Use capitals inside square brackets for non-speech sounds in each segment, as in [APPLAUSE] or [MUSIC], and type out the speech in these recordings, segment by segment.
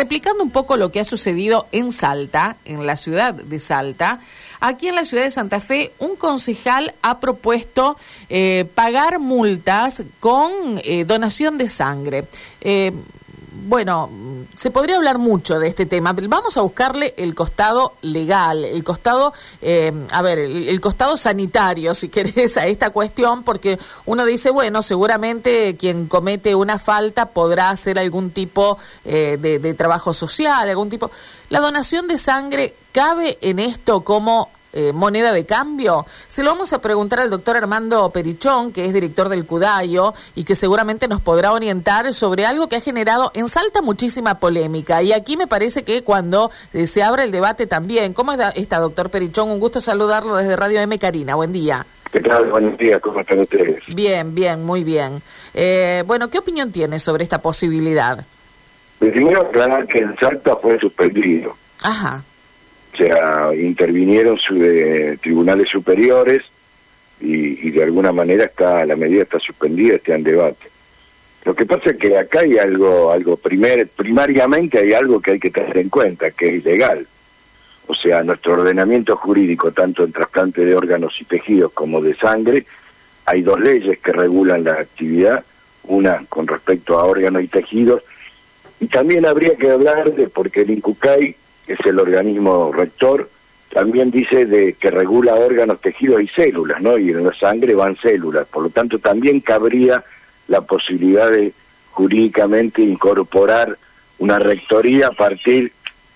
Replicando un poco lo que ha sucedido en Salta, en la ciudad de Salta, aquí en la ciudad de Santa Fe, un concejal ha propuesto eh, pagar multas con eh, donación de sangre. Eh, bueno, se podría hablar mucho de este tema, pero vamos a buscarle el costado legal, el costado, eh, a ver, el, costado sanitario, si [LAUGHS] querés, a esta cuestión, porque uno dice, bueno, seguramente quien comete una falta podrá hacer algún tipo eh, de, de trabajo social, algún tipo... La donación de sangre cabe en esto como eh, moneda de cambio? Se lo vamos a preguntar al doctor Armando Perichón, que es director del CUDAIO y que seguramente nos podrá orientar sobre algo que ha generado en Salta muchísima polémica. Y aquí me parece que cuando eh, se abre el debate también. ¿Cómo está, doctor Perichón? Un gusto saludarlo desde Radio M Karina. Buen día. ¿Qué tal? Buenos días, ¿cómo están ustedes? Bien, bien, muy bien. Eh, bueno, ¿qué opinión tiene sobre esta posibilidad? Primero aclarar que en Salta fue suspendido. Ajá. Sea, intervinieron su, tribunales superiores y, de alguna manera está la medida está suspendida, está en debate. Lo que pasa es que acá hay algo, algo primer, primariamente hay algo que hay que tener en cuenta, que es ilegal. O sea, nuestro ordenamiento jurídico, tanto en trasplante de órganos y tejidos como de sangre, hay dos leyes que regulan la actividad, una con respecto a órganos y tejidos, y también habría que hablar de, porque el INCUCAI que es el organismo rector, también dice de que regula órganos, tejidos y células, ¿no? Y en la sangre van células, por lo tanto también cabría la posibilidad de jurídicamente incorporar una rectoría a partir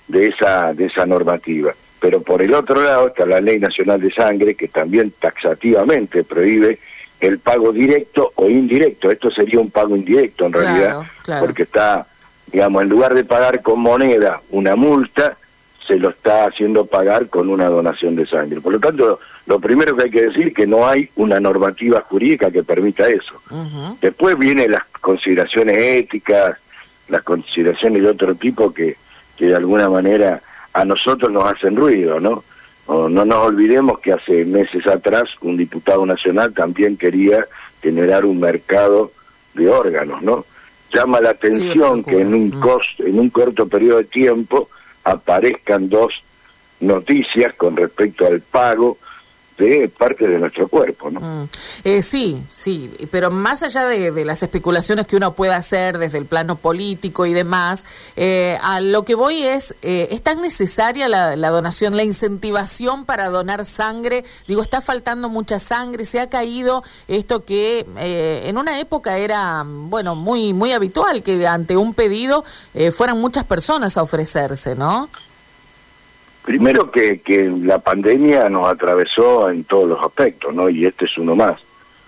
de esa de esa normativa. Pero por el otro lado está la Ley Nacional de Sangre que también taxativamente prohíbe el pago directo o indirecto. Esto sería un pago indirecto en realidad, porque está, digamos, en lugar de pagar con moneda una multa, se lo está haciendo pagar con una donación de sangre. Por lo tanto, lo primero que hay que decir es que no hay una normativa jurídica que permita eso. Después vienen las consideraciones éticas, las consideraciones de otro tipo que, que de alguna manera a nosotros nos hacen ruido, ¿no? no nos olvidemos que hace meses atrás un diputado nacional también quería generar un mercado de órganos, ¿no? Llama la atención que en un, costo, en un corto periodo de tiempo aparezcan dos noticias con respecto al pago de parte de nuestro cuerpo, ¿no? Mm. Eh, sí, sí, pero más allá de, las especulaciones que uno pueda hacer desde el plano político y demás, eh, a lo que voy es, eh, ¿es tan necesaria la, donación, la incentivación para donar sangre? Digo, está faltando mucha sangre, se ha caído esto que en una época era, bueno, muy, muy habitual que ante un pedido fueran muchas personas a ofrecerse, ¿no? Primero que, que la pandemia nos atravesó en todos los aspectos, ¿no? Y este es uno más.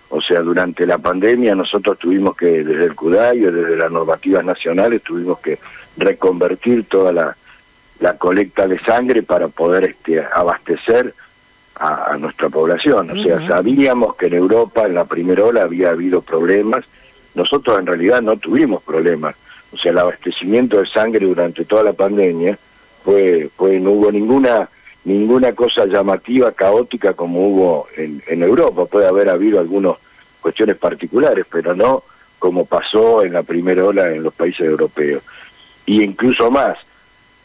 O sea, durante la pandemia nosotros tuvimos que, desde el CUDAI, desde las normativas nacionales, tuvimos que reconvertir toda la, la colecta de sangre para poder este, abastecer a, nuestra población. O sea, sabíamos que en Europa, en la primera ola, había habido problemas. Nosotros en realidad no tuvimos problemas. O sea, el abastecimiento de sangre durante toda la pandemia fue, fue no hubo ninguna ninguna cosa llamativa, caótica como hubo en, en Europa. Puede haber habido algunas cuestiones particulares, pero no como pasó en la primera ola en los países europeos. Y incluso más,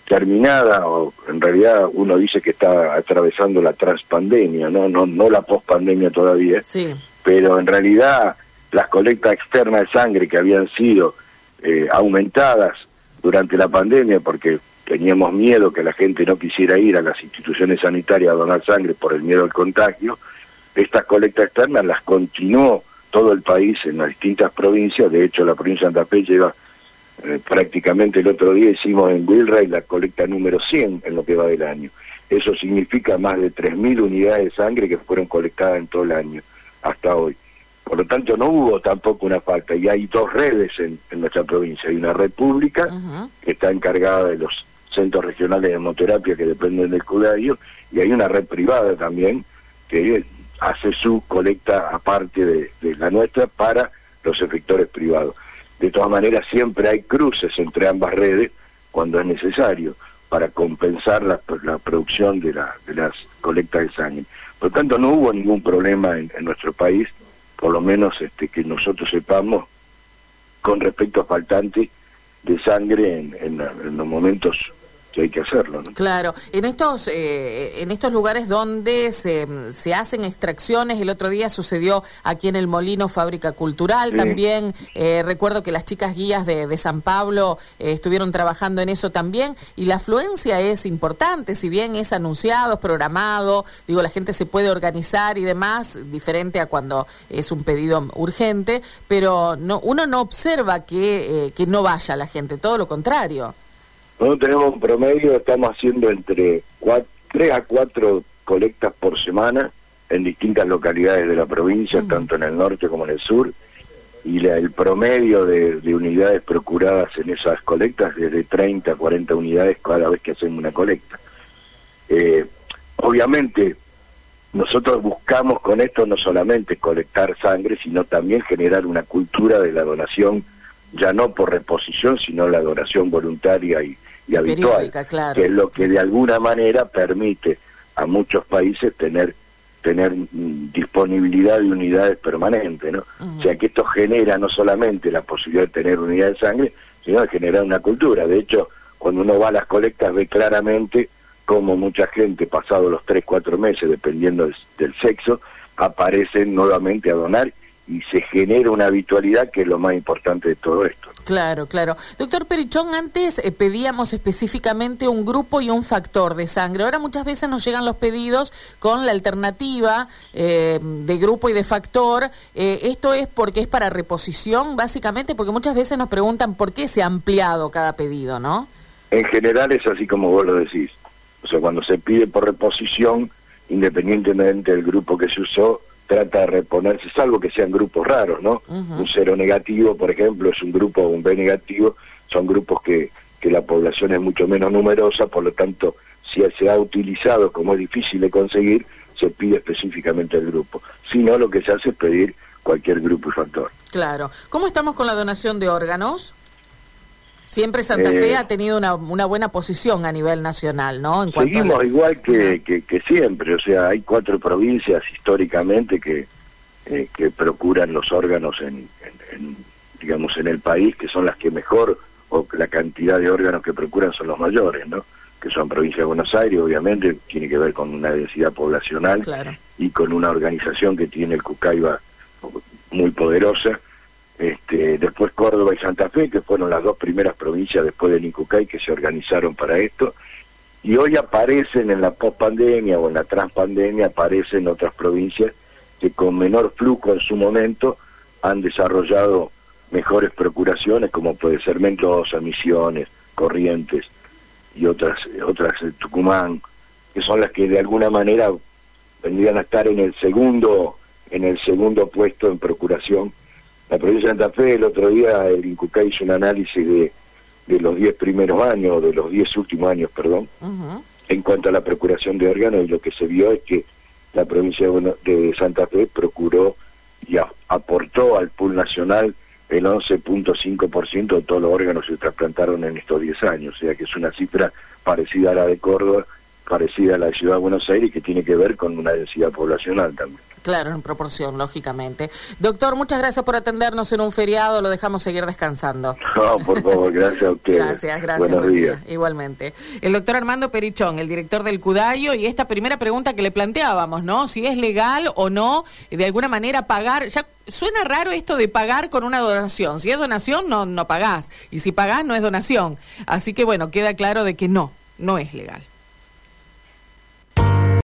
terminada, o en realidad uno dice que está atravesando la transpandemia, no, no, no la pospandemia todavía, sí. pero en realidad las colectas externas de sangre que habían sido eh, aumentadas durante la pandemia, porque teníamos miedo que la gente no quisiera ir a las instituciones sanitarias a donar sangre por el miedo al contagio, estas colectas externas las continuó todo el país en las distintas provincias, de hecho la provincia de Santa Fe lleva eh, prácticamente el otro día hicimos en Wilray la colecta número 100 en lo que va del año. Eso significa más de 3.000 unidades de sangre que fueron colectadas en todo el año hasta hoy. Por lo tanto, no hubo tampoco una falta. Y hay dos redes en, nuestra provincia. Hay una red pública que está encargada de los centros regionales de hemoterapia que dependen del CUDAIO, y hay una red privada también que hace su colecta aparte de, la nuestra para los efectores privados. De todas maneras, siempre hay cruces entre ambas redes cuando es necesario para compensar la, producción de, la, de las colectas de sangre. Por lo tanto, no hubo ningún problema en, en nuestro país, por lo menos este, que nosotros sepamos, con respecto a faltantes de sangre en, en los momentos que hay que hacerlo. Claro, en estos, eh, en estos lugares donde se, se, hacen extracciones, el otro día sucedió aquí en el Molino Fábrica Cultural, también eh, recuerdo que las chicas guías de, de San Pablo eh, estuvieron trabajando en eso también, y la afluencia es importante, si bien es anunciado, es programado, digo, la gente se puede organizar y demás, diferente a cuando es un pedido urgente, pero no, uno no observa que, que no vaya la gente, todo lo contrario. Nosotros tenemos un promedio, estamos haciendo entre tres a cuatro colectas por semana en distintas localidades de la provincia, tanto en el norte como en el sur, y el promedio de, unidades procuradas en esas colectas es de 30 a 40 unidades cada vez que hacemos una colecta. Eh, obviamente, nosotros buscamos con esto no solamente colectar sangre, sino también generar una cultura de la donación, ya no por reposición, sino la donación voluntaria y, y habitual, que es lo que de alguna manera permite a muchos países tener tener disponibilidad de unidades permanentes, ¿no? O sea que esto genera no solamente la posibilidad de tener unidad de sangre, sino de generar una cultura. De hecho, cuando uno va a las colectas ve claramente cómo mucha gente, pasado los tres, cuatro meses, dependiendo del sexo, aparecen nuevamente a donar y se genera una habitualidad que es lo más importante de todo esto. Claro, claro. Doctor Perichón, antes eh, pedíamos específicamente un grupo y un factor de sangre. Ahora muchas veces nos llegan los pedidos con la alternativa eh, de grupo y de factor. Eh, esto es porque es para reposición, básicamente, porque muchas veces nos preguntan por qué se ha ampliado cada pedido, ¿no? En general es así como vos lo decís. O sea, cuando se pide por reposición, independientemente del grupo que se usó, trata de reponerse, salvo que sean grupos raros, ¿no? Un cero negativo, por ejemplo, es un grupo, un B negativo, son grupos que, que la población es mucho menos numerosa, por lo tanto, si se ha utilizado, como es difícil de conseguir, se pide específicamente el grupo. Si no, lo que se hace es pedir cualquier grupo y factor. Claro. ¿Cómo estamos con la donación de órganos? Siempre Santa Fe eh, ha tenido una, una, buena posición a nivel nacional, ¿no? En seguimos igual que, que, siempre, o sea, hay cuatro provincias históricamente que, eh, que procuran los órganos en, digamos, en el país, que son las que mejor, o la cantidad de órganos que procuran son los mayores, ¿no? Que son provincia de Buenos Aires, obviamente, tiene que ver con una densidad poblacional y con una organización que tiene el Cucaiba muy poderosa este, después Córdoba y Santa Fe, que fueron las dos primeras provincias después del Incucay que se organizaron para esto, y hoy aparecen en la pospandemia o en la transpandemia, aparecen otras provincias que con menor flujo en su momento han desarrollado mejores procuraciones, como puede ser Mendoza, Misiones, Corrientes y otras, otras Tucumán, que son las que de alguna manera vendrían a estar en el segundo, en el segundo puesto en procuración la provincia de Santa Fe, el otro día el INCUCA hizo un análisis de, de los 10 primeros años, de los 10 últimos años, perdón, en cuanto a la procuración de órganos, y lo que se vio es que la provincia de, Santa Fe procuró y aportó al pool nacional el 11.5% de todos los órganos que se trasplantaron en estos 10 años, o sea que es una cifra parecida a la de Córdoba, parecida a la de Ciudad de Buenos Aires y que tiene que ver con una densidad poblacional también. Claro, en proporción, lógicamente. Doctor, muchas gracias por atendernos en un feriado, lo dejamos seguir descansando. No, por favor, gracias a ustedes. Gracias, gracias. Buenos días. Igualmente. El doctor Armando Perichón, el director del CUDAIO, y esta primera pregunta que le planteábamos, ¿no? Si es legal o no, de alguna manera pagar, ya suena raro esto de pagar con una donación. Si es donación, no, no pagás. Y si pagás, no es donación. Así que bueno, queda claro de que no, no es legal.